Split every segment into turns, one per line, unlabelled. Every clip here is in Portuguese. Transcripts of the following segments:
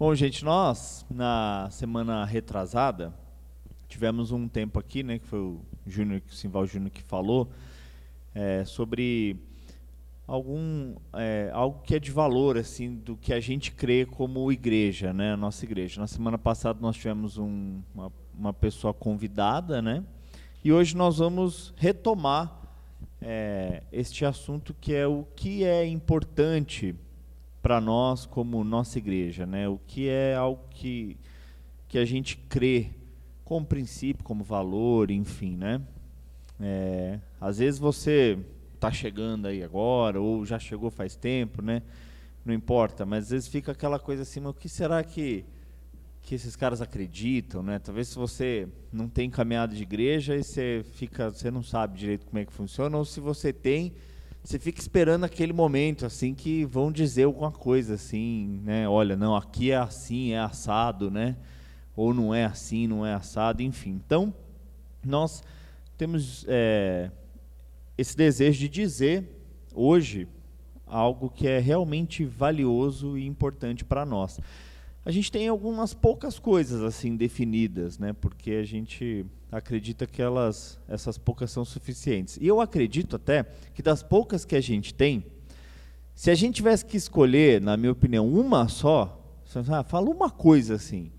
Bom, gente, nós na semana retrasada tivemos um tempo aqui, né, que foi o Júnior, o Simval Júnior que falou, é, sobre algum é, algo que é de valor assim do que a gente crê como igreja, né, nossa igreja. Na semana passada nós tivemos um, uma, uma pessoa convidada, né, e hoje nós vamos retomar é, este assunto que é o que é importante para nós como nossa igreja, né? O que é algo que que a gente crê como princípio, como valor, enfim, né? É, às vezes você está chegando aí agora ou já chegou faz tempo, né? Não importa, mas às vezes fica aquela coisa assim, mas o que será que que esses caras acreditam, né? Talvez se você não tem caminhado de igreja e você fica, você não sabe direito como é que funciona, ou se você tem, você fica esperando aquele momento assim que vão dizer alguma coisa assim, né? Olha, não, aqui é assim, é assado, né? Ou não é assim, não é assado, enfim. Então, nós temos é, esse desejo de dizer hoje algo que é realmente valioso e importante para nós. A gente tem algumas poucas coisas assim definidas, né? Porque a gente acredita que elas, essas poucas são suficientes. E eu acredito até que das poucas que a gente tem, se a gente tivesse que escolher, na minha opinião, uma só, ah, fala uma coisa assim,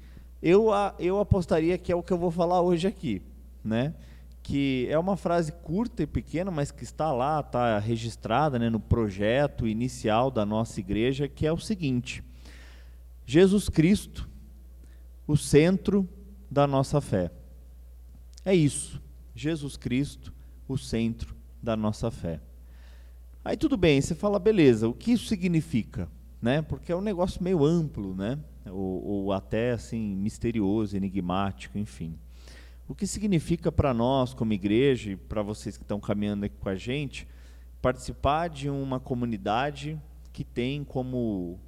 eu, eu apostaria que é o que eu vou falar hoje aqui, né? Que é uma frase curta e pequena, mas que está lá, está registrada né, no projeto inicial da nossa igreja, que é o seguinte Jesus Cristo, o centro da nossa fé. É isso. Jesus Cristo, o centro da nossa fé. Aí tudo bem, você fala, beleza, o que isso significa? Né? Porque é um negócio meio amplo, né? ou, ou até assim misterioso, enigmático, enfim. O que significa para nós, como igreja, e para vocês que estão caminhando aqui com a gente, participar de uma comunidade que tem como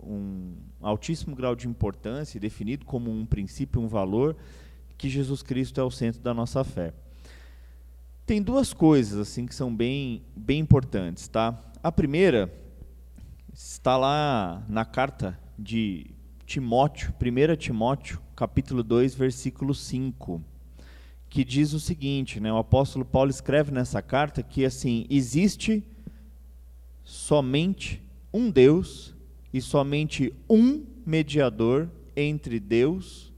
um altíssimo grau de importância, definido como um princípio, um valor, que Jesus Cristo é o centro da nossa fé. Tem duas coisas assim que são bem, bem importantes, tá? A primeira está lá na carta de Timóteo, 1 Timóteo, capítulo 2, versículo 5, que diz o seguinte, né? O apóstolo Paulo escreve nessa carta que assim, existe somente um Deus e somente um mediador entre Deus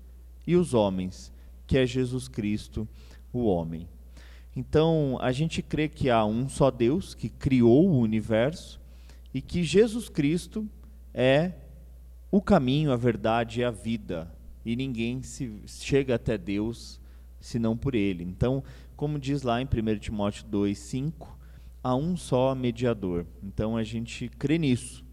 e os homens, que é Jesus Cristo, o homem. Então, a gente crê que há um só Deus que criou o universo e que Jesus Cristo é o caminho, a verdade e a vida. E ninguém se chega até Deus senão por ele. Então, como diz lá em 1 Timóteo 2:5, há um só mediador. Então a gente crê nisso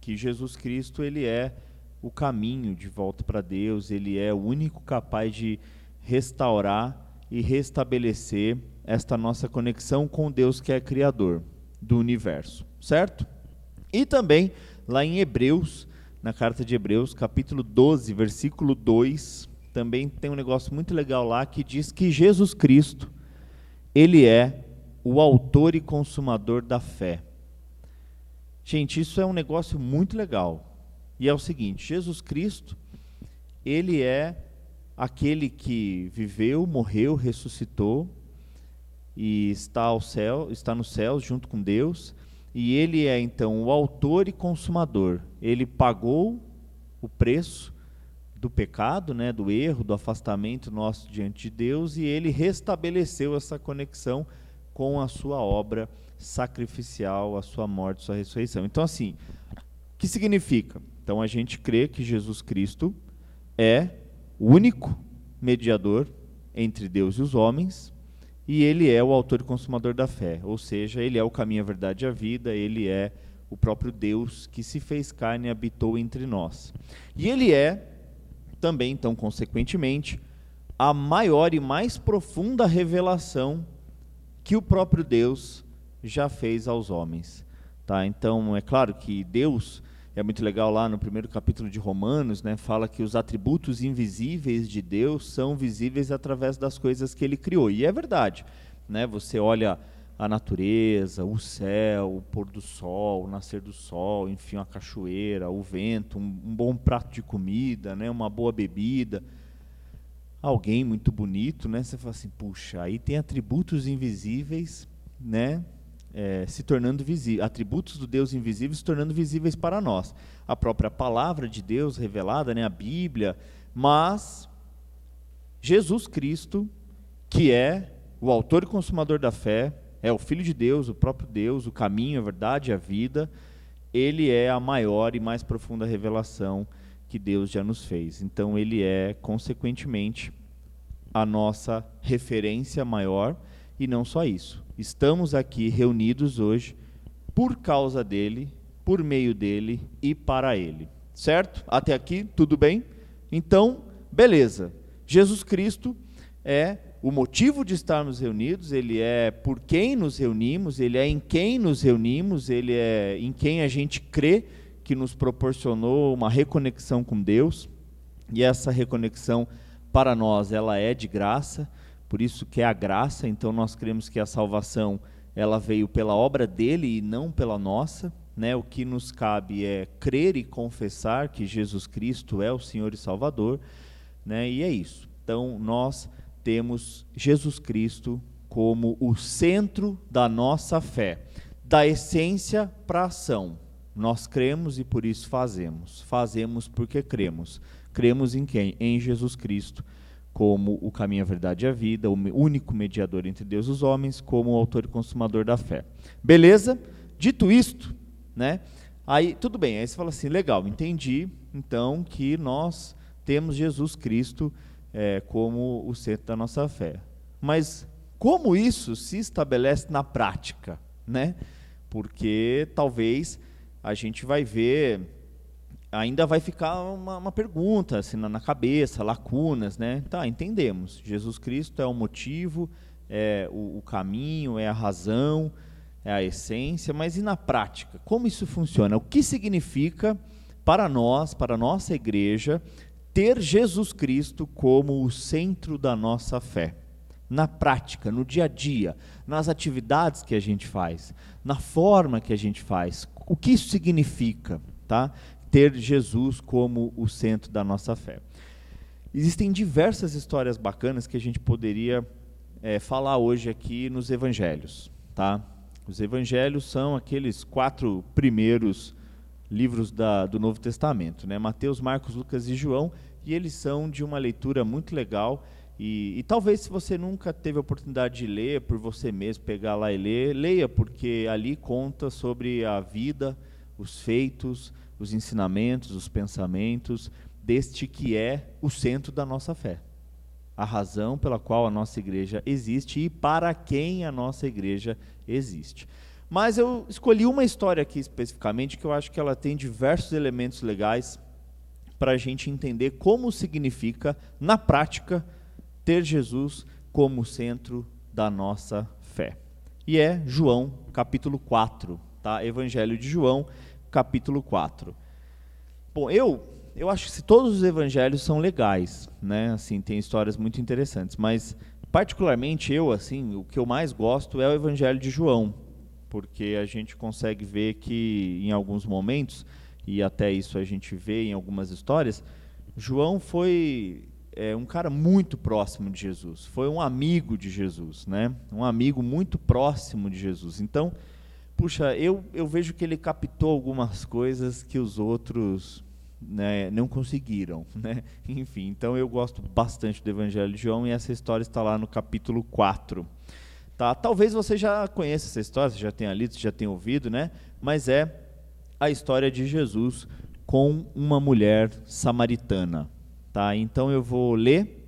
que Jesus Cristo ele é o caminho de volta para Deus, ele é o único capaz de restaurar e restabelecer esta nossa conexão com Deus que é criador do universo, certo? E também lá em Hebreus, na carta de Hebreus, capítulo 12, versículo 2, também tem um negócio muito legal lá que diz que Jesus Cristo, ele é o autor e consumador da fé. Gente, isso é um negócio muito legal. E é o seguinte: Jesus Cristo, ele é aquele que viveu, morreu, ressuscitou e está ao céu, está no céu junto com Deus, e ele é então o autor e consumador. Ele pagou o preço do pecado, né, do erro, do afastamento nosso diante de Deus e ele restabeleceu essa conexão com a sua obra sacrificial, a sua morte, a sua ressurreição. Então, assim, o que significa? Então, a gente crê que Jesus Cristo é o único mediador entre Deus e os homens, e ele é o autor e consumador da fé, ou seja, ele é o caminho, a verdade e a vida, ele é o próprio Deus que se fez carne e habitou entre nós. E ele é também, então, consequentemente, a maior e mais profunda revelação que o próprio Deus já fez aos homens. Tá? Então, é claro que Deus, é muito legal lá no primeiro capítulo de Romanos, né, fala que os atributos invisíveis de Deus são visíveis através das coisas que ele criou. E é verdade. Né? Você olha a natureza, o céu, o pôr do sol, o nascer do sol, enfim, a cachoeira, o vento, um, um bom prato de comida, né, uma boa bebida, alguém muito bonito, né? Você fala assim, puxa, aí tem atributos invisíveis, né? É, se tornando visíveis, atributos do Deus invisível se tornando visíveis para nós. A própria palavra de Deus revelada, né, a Bíblia, mas Jesus Cristo, que é o autor e consumador da fé, é o Filho de Deus, o próprio Deus, o caminho, a verdade a vida, ele é a maior e mais profunda revelação que Deus já nos fez. Então, ele é, consequentemente, a nossa referência maior, e não só isso. Estamos aqui reunidos hoje por causa dele, por meio dele e para ele. Certo? Até aqui, tudo bem? Então, beleza. Jesus Cristo é o motivo de estarmos reunidos, ele é por quem nos reunimos, ele é em quem nos reunimos, ele é em quem a gente crê que nos proporcionou uma reconexão com Deus. E essa reconexão para nós, ela é de graça, por isso que é a graça, então nós cremos que a salvação ela veio pela obra dele e não pela nossa. Né? O que nos cabe é crer e confessar que Jesus Cristo é o Senhor e Salvador, né? e é isso. Então nós temos Jesus Cristo como o centro da nossa fé, da essência para a ação. Nós cremos e por isso fazemos. Fazemos porque cremos. Cremos em quem? Em Jesus Cristo, como o caminho, a verdade e a vida, o único mediador entre Deus e os homens, como o autor e consumador da fé. Beleza? Dito isto, né? Aí tudo bem, aí você fala assim, legal, entendi, então que nós temos Jesus Cristo é, como o centro da nossa fé. Mas como isso se estabelece na prática, né? Porque talvez a gente vai ver, ainda vai ficar uma, uma pergunta assim, na, na, cabeça, lacunas, né? Tá, entendemos. Jesus Cristo é o motivo, é o, o caminho, é a razão, é a essência, mas e na prática? Como isso funciona? O que significa para nós, para a nossa igreja, ter Jesus Cristo como o centro da nossa fé. Na prática, no dia a dia, nas atividades que a gente faz, na forma que a gente faz. O que isso significa, tá? Ter Jesus como o centro da nossa fé. Existem diversas histórias bacanas que a gente poderia é, falar hoje aqui nos evangelhos, tá? Os evangelhos são aqueles quatro primeiros livros da, do Novo Testamento, né? Mateus, Marcos, Lucas e João, e eles são de uma leitura muito legal. E, e, talvez se você nunca teve a oportunidade de ler por você mesmo, pegar lá e ler, leia, porque ali conta sobre a vida, os feitos, os ensinamentos, os pensamentos deste que é o centro da nossa fé. A razão pela qual a nossa igreja existe e para quem a nossa igreja existe. Mas eu escolhi uma história aqui especificamente que eu acho que ela tem diversos elementos legais para a gente entender como significa, na prática, ter Jesus como centro da nossa fé. E é João, capítulo 4, tá? Evangelho de João, capítulo 4. Bom, eu eu acho que todos os evangelhos são legais, né? Assim, tem histórias muito interessantes, mas particularmente eu, assim, o que eu mais gosto é o evangelho de João, porque a gente consegue ver que em alguns momentos, e até isso a gente vê em algumas histórias, João foi é, um cara muito próximo de Jesus, foi um amigo de Jesus, né? um amigo muito próximo de Jesus. Então, puxa, eu, eu vejo que ele captou algumas coisas que os outros né, não conseguiram. Né? Enfim, então eu gosto bastante do Evangelho de João e essa história está lá no capítulo 4. Tá? Talvez você já conheça essa história, você já tenha lido, já tenha ouvido, né? mas é a história de Jesus com uma mulher samaritana. Tá? Então eu vou ler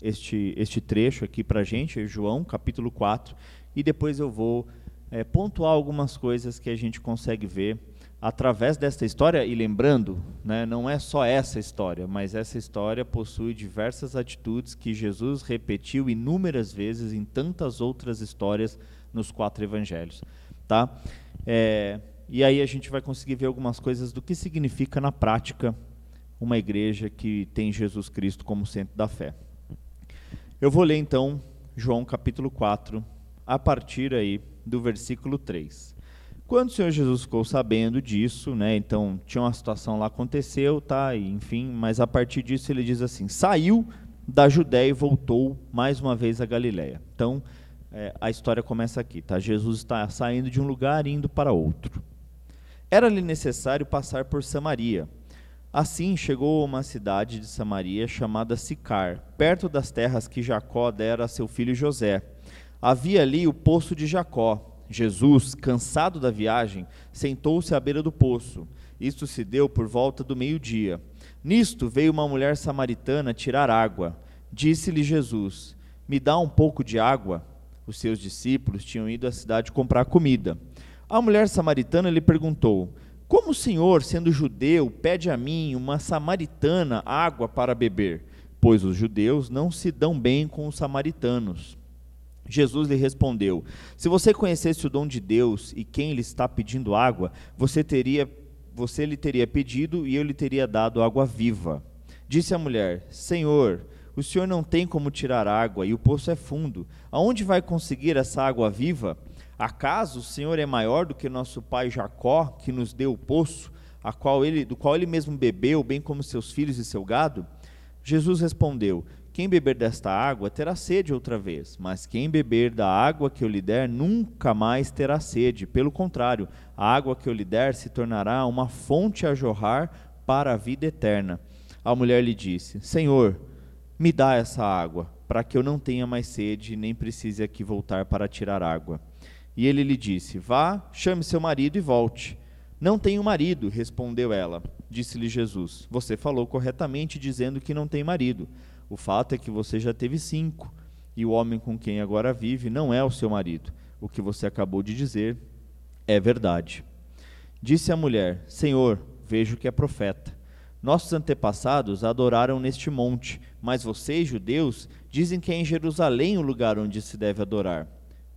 este, este trecho aqui para a gente, João, capítulo 4, e depois eu vou é, pontuar algumas coisas que a gente consegue ver através desta história, e lembrando, né, não é só essa história, mas essa história possui diversas atitudes que Jesus repetiu inúmeras vezes em tantas outras histórias nos quatro evangelhos. Tá? É, e aí a gente vai conseguir ver algumas coisas do que significa na prática uma igreja que tem Jesus Cristo como centro da fé. Eu vou ler então João capítulo 4, a partir aí do versículo 3. Quando o Senhor Jesus ficou sabendo disso, né, então tinha uma situação lá aconteceu, tá, enfim, mas a partir disso ele diz assim: saiu da Judéia e voltou mais uma vez a Galiléia. Então é, a história começa aqui, tá? Jesus está saindo de um lugar e indo para outro. Era-lhe necessário passar por Samaria. Assim chegou a uma cidade de Samaria chamada Sicar, perto das terras que Jacó dera a seu filho José. Havia ali o poço de Jacó. Jesus, cansado da viagem, sentou-se à beira do poço. Isto se deu por volta do meio-dia. Nisto veio uma mulher samaritana tirar água. Disse-lhe Jesus: Me dá um pouco de água. Os seus discípulos tinham ido à cidade comprar comida. A mulher samaritana lhe perguntou: Como o Senhor, sendo judeu, pede a mim, uma samaritana, água para beber? Pois os judeus não se dão bem com os samaritanos. Jesus lhe respondeu: Se você conhecesse o dom de Deus e quem lhe está pedindo água, você teria você lhe teria pedido e eu lhe teria dado água viva. Disse a mulher: Senhor, o senhor não tem como tirar água e o poço é fundo. Aonde vai conseguir essa água viva? Acaso o Senhor é maior do que nosso pai Jacó, que nos deu o poço, a qual ele, do qual ele mesmo bebeu, bem como seus filhos e seu gado? Jesus respondeu: Quem beber desta água terá sede outra vez, mas quem beber da água que eu lhe der nunca mais terá sede. Pelo contrário, a água que eu lhe der se tornará uma fonte a jorrar para a vida eterna. A mulher lhe disse: Senhor, me dá essa água, para que eu não tenha mais sede, nem precise aqui voltar para tirar água. E ele lhe disse: Vá, chame seu marido e volte. Não tenho marido, respondeu ela. Disse-lhe Jesus: Você falou corretamente dizendo que não tem marido. O fato é que você já teve cinco, e o homem com quem agora vive não é o seu marido. O que você acabou de dizer é verdade. Disse a mulher: Senhor, vejo que é profeta. Nossos antepassados adoraram neste monte, mas vocês, judeus, dizem que é em Jerusalém o lugar onde se deve adorar.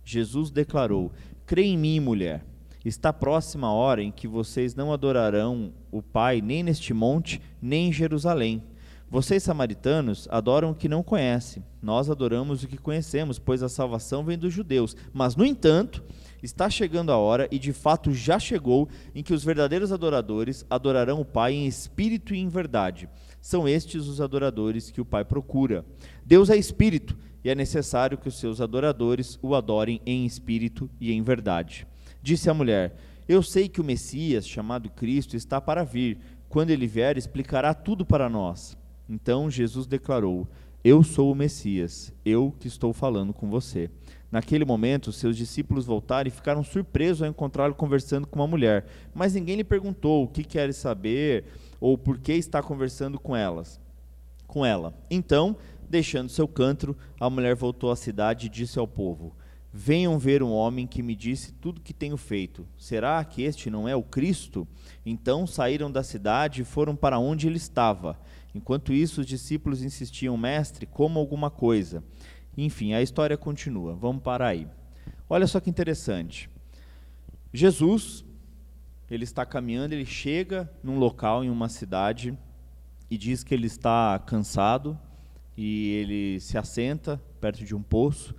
Jesus declarou: Crê em mim, mulher. Está próxima a hora em que vocês não adorarão o Pai nem neste monte, nem em Jerusalém. Vocês, samaritanos, adoram o que não conhecem. Nós adoramos o que conhecemos, pois a salvação vem dos judeus. Mas, no entanto, está chegando a hora, e de fato já chegou, em que os verdadeiros adoradores adorarão o Pai em espírito e em verdade. São estes os adoradores que o Pai procura. Deus é espírito e é necessário que os seus adoradores o adorem em espírito e em verdade. Disse a mulher: Eu sei que o Messias, chamado Cristo, está para vir. Quando ele vier, explicará tudo para nós. Então Jesus declarou: Eu sou o Messias, eu que estou falando com você. Naquele momento, seus discípulos voltaram e ficaram surpresos ao encontrá-lo conversando com uma mulher. Mas ninguém lhe perguntou o que quer saber ou por que está conversando com elas. Com ela. Então, Deixando seu canto, a mulher voltou à cidade e disse ao povo: Venham ver um homem que me disse tudo o que tenho feito. Será que este não é o Cristo? Então saíram da cidade e foram para onde ele estava. Enquanto isso, os discípulos insistiam: Mestre, coma alguma coisa. Enfim, a história continua. Vamos parar aí. Olha só que interessante. Jesus, ele está caminhando, ele chega num local, em uma cidade, e diz que ele está cansado, e ele se assenta perto de um poço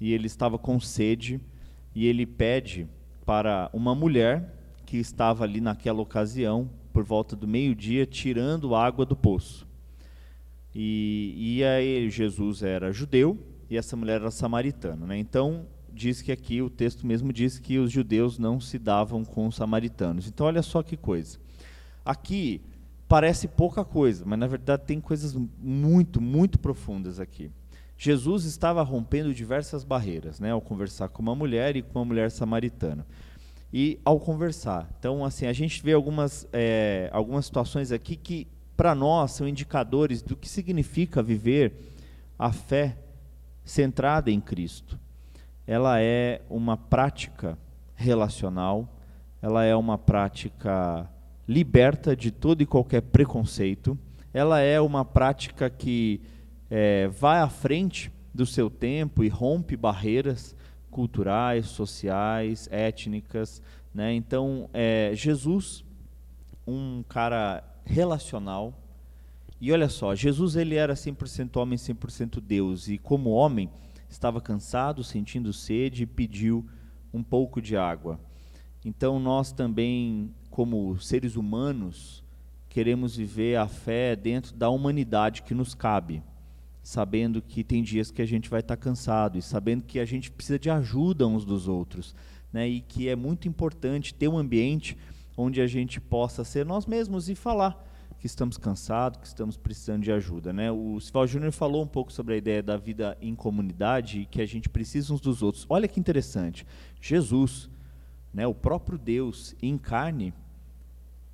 e ele estava com sede e ele pede para uma mulher que estava ali naquela ocasião, por volta do meio-dia, tirando água do poço. E, e aí Jesus era judeu e essa mulher era samaritana. Né? Então, diz que aqui o texto mesmo diz que os judeus não se davam com os samaritanos. Então, olha só que coisa. Aqui, parece pouca coisa, mas na verdade tem coisas muito, muito profundas aqui. Jesus estava rompendo diversas barreiras, né, ao conversar com uma mulher e com uma mulher samaritana. E ao conversar, então assim a gente vê algumas é, algumas situações aqui que para nós são indicadores do que significa viver a fé centrada em Cristo. Ela é uma prática relacional, ela é uma prática liberta de todo e qualquer preconceito. Ela é uma prática que é, vai à frente do seu tempo e rompe barreiras culturais, sociais, étnicas. Né? Então, é, Jesus, um cara relacional, e olha só, Jesus ele era 100% homem, 100% Deus, e como homem estava cansado, sentindo sede e pediu um pouco de água. Então nós também, como seres humanos, queremos viver a fé dentro da humanidade que nos cabe, sabendo que tem dias que a gente vai estar cansado e sabendo que a gente precisa de ajuda uns dos outros, né? E que é muito importante ter um ambiente onde a gente possa ser nós mesmos e falar que estamos cansados, que estamos precisando de ajuda. Né? O Sival Júnior falou um pouco sobre a ideia da vida em comunidade e que a gente precisa uns dos outros. Olha que interessante. Jesus, né, o próprio Deus em carne,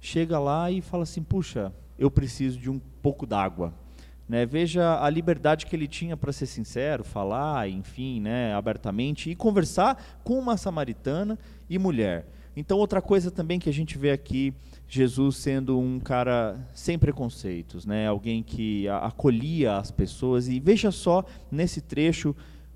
chega lá e fala assim: puxa, eu preciso de um pouco d'água. Né, veja a liberdade que ele tinha para ser sincero, falar, enfim, né, abertamente e conversar com uma samaritana e mulher. Então, outra coisa também que a gente vê aqui, Jesus sendo um cara sem preconceitos, né? alguém que acolhia as pessoas. E veja só nesse trecho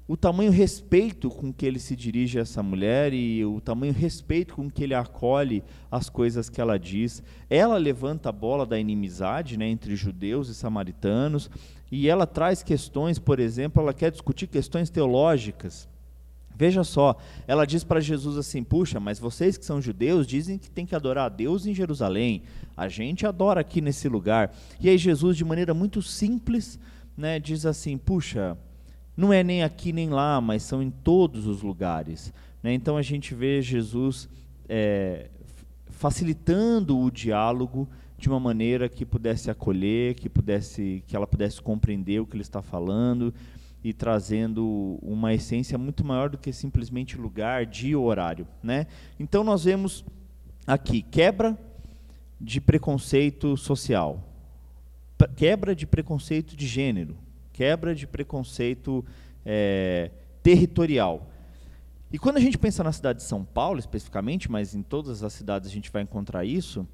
o tamanho respeito com que ele se dirige a essa mulher e o tamanho respeito com que ele acolhe as coisas que ela diz. Ela levanta a bola da inimizade né, entre judeus e samaritanos e ela traz questões, por exemplo, ela quer discutir questões teológicas. Veja só, ela diz para Jesus assim: Puxa, mas vocês que são judeus dizem que tem que adorar a Deus em Jerusalém. A gente adora aqui nesse lugar. E aí Jesus, de maneira muito simples, né, diz assim: Puxa, não é nem aqui nem lá, mas são em todos os lugares. Né? Então a gente vê Jesus é, facilitando o diálogo de uma maneira que pudesse acolher, que pudesse, que ela pudesse compreender o que ele está falando e trazendo uma essência muito maior do que simplesmente lugar, dia horário. Né? Então nós vemos aqui quebra de preconceito social, quebra de preconceito de gênero, quebra de preconceito é, territorial. E quando a gente pensa na cidade de São Paulo, especificamente, mas em todas as cidades a gente vai encontrar isso,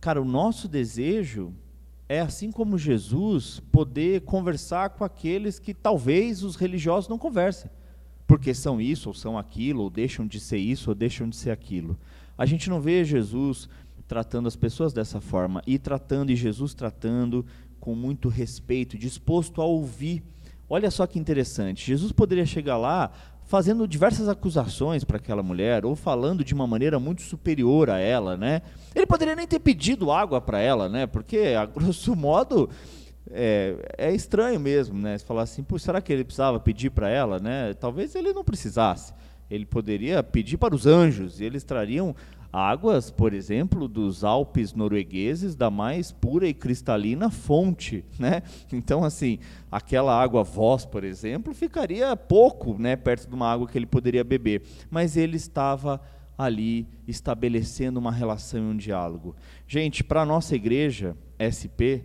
cara, o nosso desejo é assim como Jesus poder conversar com aqueles que talvez os religiosos não conversem, porque são isso ou são aquilo, ou deixam de ser isso ou deixam de ser aquilo. A gente não vê Jesus tratando as pessoas dessa forma e tratando e Jesus tratando com muito respeito, disposto a ouvir. Olha só que interessante. Jesus poderia chegar lá fazendo diversas acusações para aquela mulher, ou falando de uma maneira muito superior a ela, né? Ele poderia nem ter pedido água para ela, né? Porque, a grosso modo, é, é estranho mesmo, né? Falar assim, será que ele precisava pedir para ela, né? Talvez ele não precisasse. Ele poderia pedir para os anjos, e eles trariam águas, por exemplo, dos Alpes noruegueses da mais pura e cristalina fonte, né? Então, assim, aquela água voz, por exemplo, ficaria pouco, né, perto de uma água que ele poderia beber, mas ele estava ali estabelecendo uma relação e um diálogo. Gente, para a nossa igreja, SP,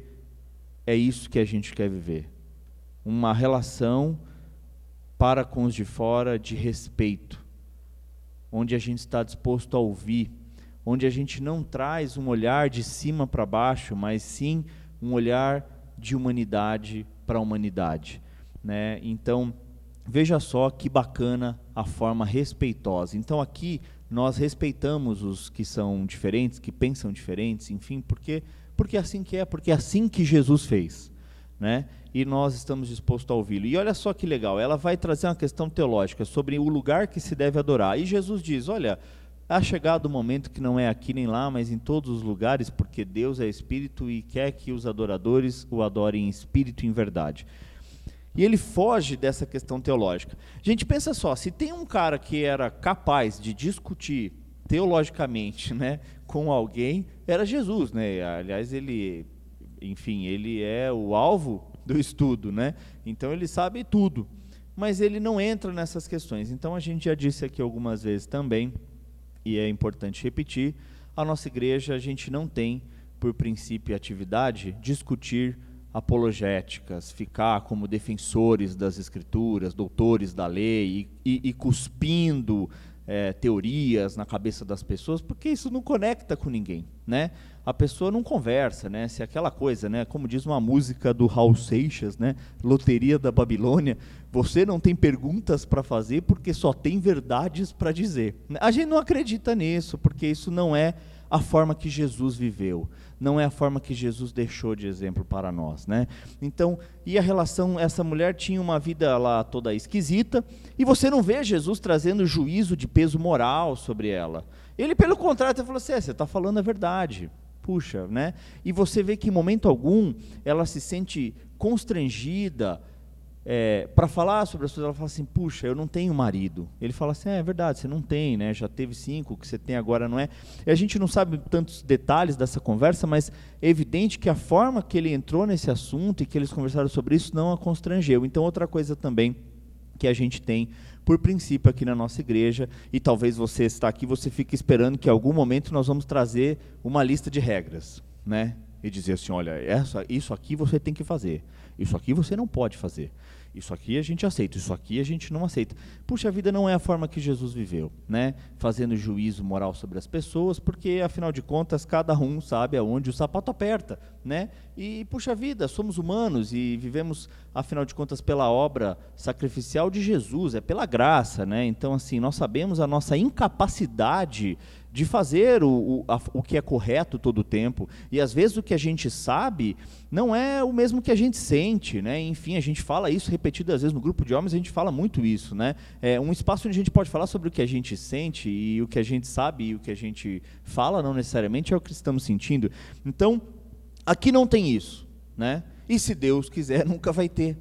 é isso que a gente quer viver. Uma relação para com os de fora de respeito onde a gente está disposto a ouvir, onde a gente não traz um olhar de cima para baixo, mas sim um olhar de humanidade para a humanidade. Né? Então, veja só que bacana a forma respeitosa. Então, aqui nós respeitamos os que são diferentes, que pensam diferentes, enfim, porque porque é assim que é, porque é assim que Jesus fez, né? e nós estamos dispostos a ouvi-lo. E olha só que legal, ela vai trazer uma questão teológica sobre o lugar que se deve adorar. E Jesus diz: Olha, há chegado o momento que não é aqui nem lá, mas em todos os lugares, porque Deus é espírito e quer que os adoradores o adorem em espírito e em verdade. E ele foge dessa questão teológica. Gente, pensa só, se tem um cara que era capaz de discutir teologicamente, né, com alguém, era Jesus, né? Aliás, ele, enfim, ele é o alvo do estudo, né? Então ele sabe tudo, mas ele não entra nessas questões. Então a gente já disse aqui algumas vezes também, e é importante repetir, a nossa igreja a gente não tem por princípio e atividade discutir apologéticas, ficar como defensores das escrituras, doutores da lei e, e, e cuspindo é, teorias na cabeça das pessoas, porque isso não conecta com ninguém, né? A pessoa não conversa, né? Se aquela coisa, né? Como diz uma música do Raul Seixas, né? Loteria da Babilônia, você não tem perguntas para fazer porque só tem verdades para dizer. A gente não acredita nisso, porque isso não é a forma que Jesus viveu, não é a forma que Jesus deixou de exemplo para nós, né? Então, e a relação, essa mulher tinha uma vida lá toda esquisita, e você não vê Jesus trazendo juízo de peso moral sobre ela. Ele, pelo contrário, falou assim: é, você está falando a verdade. Puxa, né? E você vê que em momento algum ela se sente constrangida, é, para falar sobre as coisas, ela fala assim: puxa, eu não tenho marido. Ele fala assim: é, é, verdade, você não tem, né? Já teve cinco, o que você tem agora não é. E a gente não sabe tantos detalhes dessa conversa, mas é evidente que a forma que ele entrou nesse assunto e que eles conversaram sobre isso não a constrangeu. Então, outra coisa também que a gente tem por princípio aqui na nossa igreja, e talvez você está aqui, você fique esperando que em algum momento nós vamos trazer uma lista de regras, né? E dizer assim, olha, essa, isso aqui você tem que fazer, isso aqui você não pode fazer. Isso aqui a gente aceita, isso aqui a gente não aceita. Puxa, a vida não é a forma que Jesus viveu, né? Fazendo juízo moral sobre as pessoas, porque afinal de contas cada um sabe aonde o sapato aperta, né? E puxa vida, somos humanos e vivemos afinal de contas pela obra sacrificial de Jesus, é pela graça, né? Então assim, nós sabemos a nossa incapacidade de fazer o, o, a, o que é correto todo o tempo. E às vezes o que a gente sabe não é o mesmo que a gente sente, né? Enfim, a gente fala isso repetidas vezes no grupo de homens, a gente fala muito isso, né? É um espaço onde a gente pode falar sobre o que a gente sente e o que a gente sabe e o que a gente fala não necessariamente é o que estamos sentindo. Então, aqui não tem isso, né? E se Deus quiser, nunca vai ter.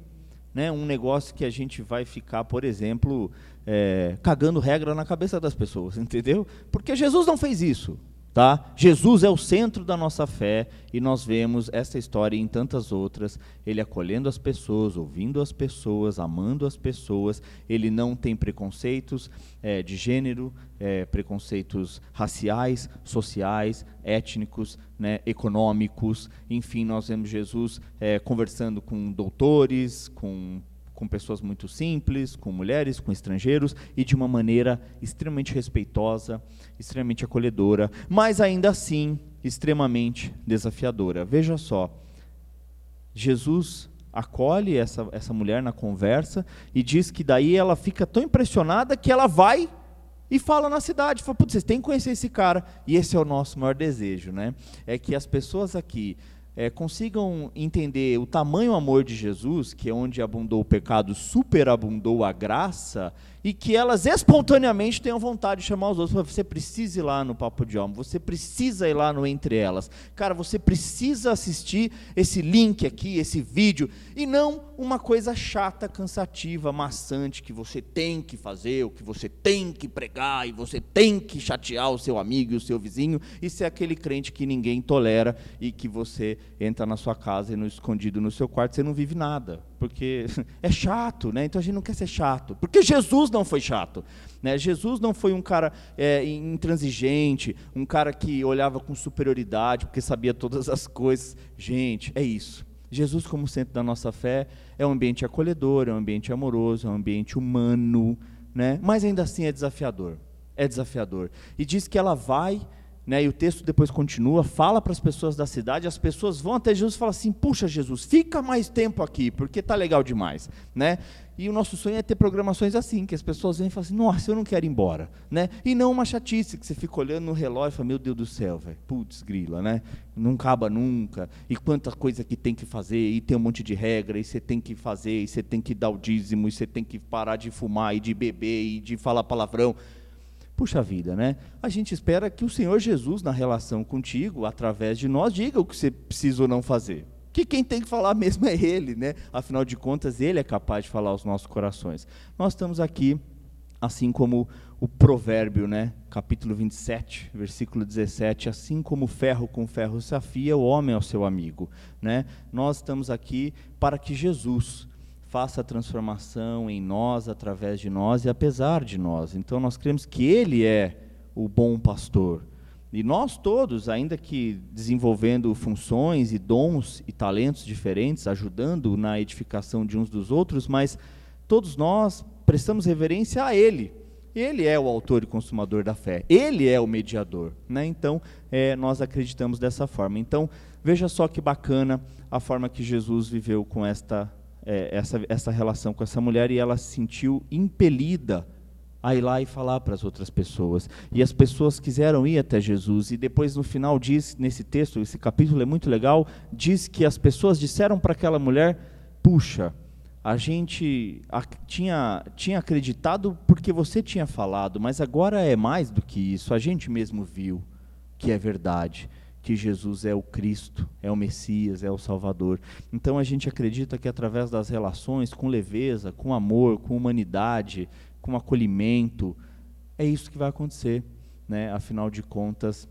Né, um negócio que a gente vai ficar, por exemplo, é, cagando regra na cabeça das pessoas, entendeu? Porque Jesus não fez isso. Tá? Jesus é o centro da nossa fé e nós vemos essa história em tantas outras. Ele acolhendo as pessoas, ouvindo as pessoas, amando as pessoas. Ele não tem preconceitos é, de gênero, é, preconceitos raciais, sociais, étnicos, né, econômicos. Enfim, nós vemos Jesus é, conversando com doutores, com com pessoas muito simples, com mulheres, com estrangeiros e de uma maneira extremamente respeitosa, extremamente acolhedora, mas ainda assim extremamente desafiadora. Veja só, Jesus acolhe essa, essa mulher na conversa e diz que daí ela fica tão impressionada que ela vai e fala na cidade, fala, putz, vocês têm que conhecer esse cara. E esse é o nosso maior desejo, né? É que as pessoas aqui é, consigam entender o tamanho amor de Jesus, que é onde abundou o pecado, superabundou a graça, e que elas espontaneamente tenham vontade de chamar os outros. Você precisa ir lá no Papo de Alma, você precisa ir lá no Entre Elas. Cara, você precisa assistir esse link aqui, esse vídeo, e não uma coisa chata, cansativa, maçante, que você tem que fazer, o que você tem que pregar, e você tem que chatear o seu amigo e o seu vizinho, e ser aquele crente que ninguém tolera e que você entra na sua casa e no escondido no seu quarto, você não vive nada porque é chato, né? Então a gente não quer ser chato, porque Jesus não foi chato, né? Jesus não foi um cara é, intransigente, um cara que olhava com superioridade, porque sabia todas as coisas. Gente, é isso. Jesus como centro da nossa fé é um ambiente acolhedor, é um ambiente amoroso, é um ambiente humano, né? Mas ainda assim é desafiador, é desafiador. E diz que ela vai né, e o texto depois continua, fala para as pessoas da cidade, as pessoas vão até Jesus e falam assim: puxa, Jesus, fica mais tempo aqui, porque está legal demais. Né? E o nosso sonho é ter programações assim, que as pessoas vêm e falam assim: nossa, eu não quero ir embora. Né? E não uma chatice, que você fica olhando no relógio e fala: meu Deus do céu, velho, putz, grila, né? não acaba nunca, e quanta coisa que tem que fazer, e tem um monte de regra, e você tem que fazer, e você tem que dar o dízimo, e você tem que parar de fumar, e de beber, e de falar palavrão. Puxa vida, né? A gente espera que o Senhor Jesus, na relação contigo, através de nós, diga o que você precisa ou não fazer. Que quem tem que falar mesmo é Ele, né? Afinal de contas, Ele é capaz de falar aos nossos corações. Nós estamos aqui, assim como o provérbio, né? Capítulo 27, versículo 17, assim como ferro com ferro se afia, o homem é o seu amigo, né? Nós estamos aqui para que Jesus faça a transformação em nós, através de nós e apesar de nós. Então nós cremos que Ele é o bom pastor. E nós todos, ainda que desenvolvendo funções e dons e talentos diferentes, ajudando na edificação de uns dos outros, mas todos nós prestamos reverência a Ele. Ele é o autor e consumador da fé. Ele é o mediador. Né? Então, é, nós acreditamos dessa forma. Então, veja só que bacana a forma que Jesus viveu com esta é, essa, essa relação com essa mulher e ela se sentiu impelida a ir lá e falar para as outras pessoas. E as pessoas quiseram ir até Jesus. E depois, no final, diz, nesse texto, esse capítulo é muito legal, diz que as pessoas disseram para aquela mulher: puxa, a gente a, tinha, tinha acreditado porque você tinha falado, mas agora é mais do que isso. A gente mesmo viu que é verdade que Jesus é o Cristo, é o Messias, é o Salvador. Então a gente acredita que através das relações, com leveza, com amor, com humanidade, com acolhimento, é isso que vai acontecer. Né? Afinal de contas,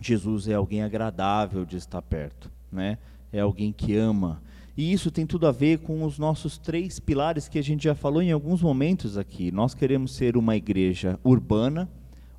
Jesus é alguém agradável de estar perto, né? é alguém que ama. E isso tem tudo a ver com os nossos três pilares que a gente já falou em alguns momentos aqui. Nós queremos ser uma igreja urbana,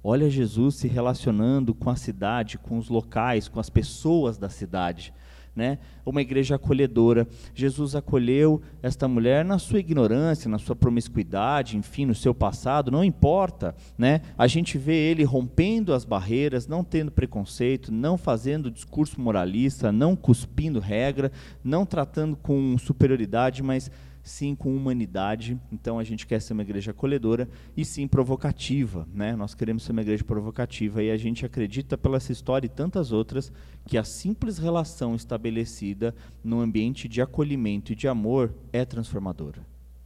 Olha Jesus se relacionando com a cidade, com os locais, com as pessoas da cidade. Né? Uma igreja acolhedora. Jesus acolheu esta mulher na sua ignorância, na sua promiscuidade, enfim, no seu passado, não importa. Né? A gente vê ele rompendo as barreiras, não tendo preconceito, não fazendo discurso moralista, não cuspindo regra, não tratando com superioridade, mas sim com humanidade. Então a gente quer ser uma igreja acolhedora e sim provocativa, né? Nós queremos ser uma igreja provocativa e a gente acredita pela essa história e tantas outras que a simples relação estabelecida no ambiente de acolhimento e de amor é transformadora.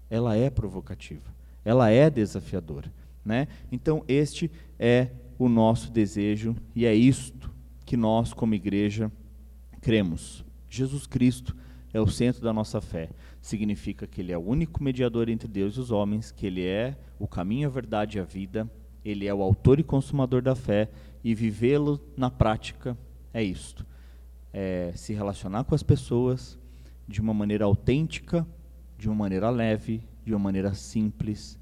Ela é provocativa. Ela é desafiadora, né? Então este é o nosso desejo e é isto que nós como igreja cremos. Jesus Cristo é o centro da nossa fé. Significa que Ele é o único mediador entre Deus e os homens, que Ele é o caminho, a verdade e a vida, Ele é o autor e consumador da fé, e vivê-lo na prática é isto: é se relacionar com as pessoas de uma maneira autêntica, de uma maneira leve, de uma maneira simples,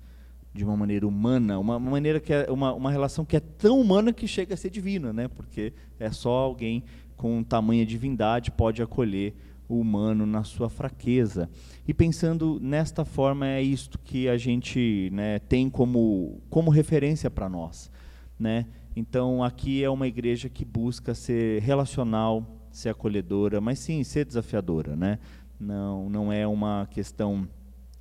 de uma maneira humana, uma maneira que é uma, uma relação que é tão humana que chega a ser divina, né? Porque é só alguém com tamanha divindade pode acolher humano na sua fraqueza. E pensando nesta forma, é isto que a gente né, tem como, como referência para nós. Né? Então, aqui é uma igreja que busca ser relacional, ser acolhedora, mas sim ser desafiadora. Né? Não, não é uma questão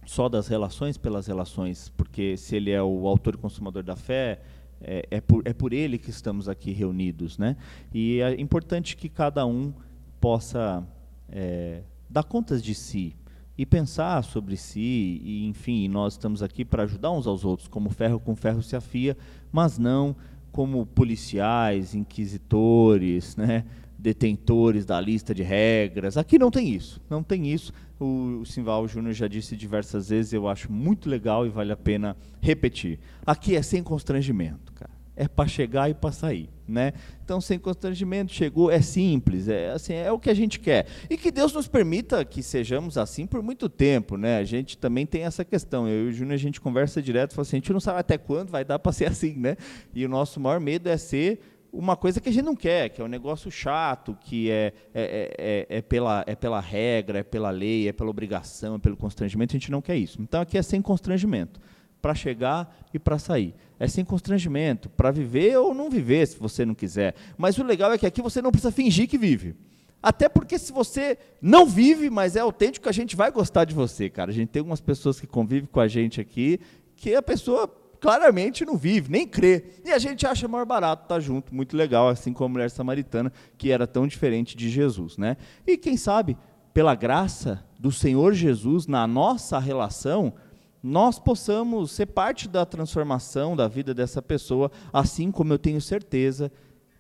só das relações pelas relações, porque se ele é o autor e consumador da fé, é, é, por, é por ele que estamos aqui reunidos. Né? E é importante que cada um possa é, dar contas de si e pensar sobre si, e enfim, nós estamos aqui para ajudar uns aos outros, como ferro com ferro se afia, mas não como policiais, inquisitores, né, detentores da lista de regras. Aqui não tem isso, não tem isso. O, o Simval Júnior já disse diversas vezes, eu acho muito legal e vale a pena repetir. Aqui é sem constrangimento, cara é para chegar e para sair, né? Então, sem constrangimento, chegou, é simples, é assim, é o que a gente quer. E que Deus nos permita que sejamos assim por muito tempo, né? A gente também tem essa questão. Eu e o Júnior a gente conversa direto, fala assim, a gente não sabe até quando vai dar para ser assim, né? E o nosso maior medo é ser uma coisa que a gente não quer, que é um negócio chato, que é, é, é, é, é pela, é pela regra, é pela lei, é pela obrigação, é pelo constrangimento, a gente não quer isso. Então aqui é sem constrangimento para chegar e para sair. É sem constrangimento, para viver ou não viver, se você não quiser. Mas o legal é que aqui você não precisa fingir que vive. Até porque se você não vive, mas é autêntico, a gente vai gostar de você, cara. A gente tem algumas pessoas que convivem com a gente aqui, que a pessoa claramente não vive, nem crê. E a gente acha mais barato estar tá junto, muito legal, assim como a mulher samaritana, que era tão diferente de Jesus, né? E quem sabe, pela graça do Senhor Jesus na nossa relação, nós possamos ser parte da transformação da vida dessa pessoa, assim como eu tenho certeza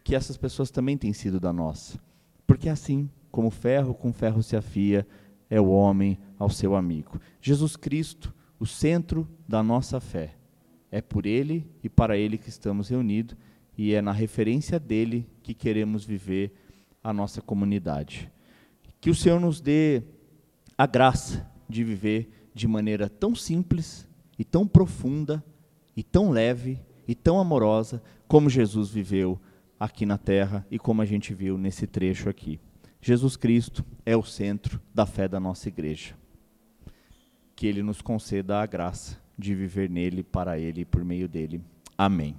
que essas pessoas também têm sido da nossa. Porque assim como ferro com ferro se afia, é o homem ao seu amigo. Jesus Cristo, o centro da nossa fé. É por Ele e para Ele que estamos reunidos, e é na referência dele que queremos viver a nossa comunidade. Que o Senhor nos dê a graça de viver de maneira tão simples e tão profunda e tão leve e tão amorosa como Jesus viveu aqui na terra e como a gente viu nesse trecho aqui. Jesus Cristo é o centro da fé da nossa igreja. Que ele nos conceda a graça de viver nele, para ele e por meio dele. Amém.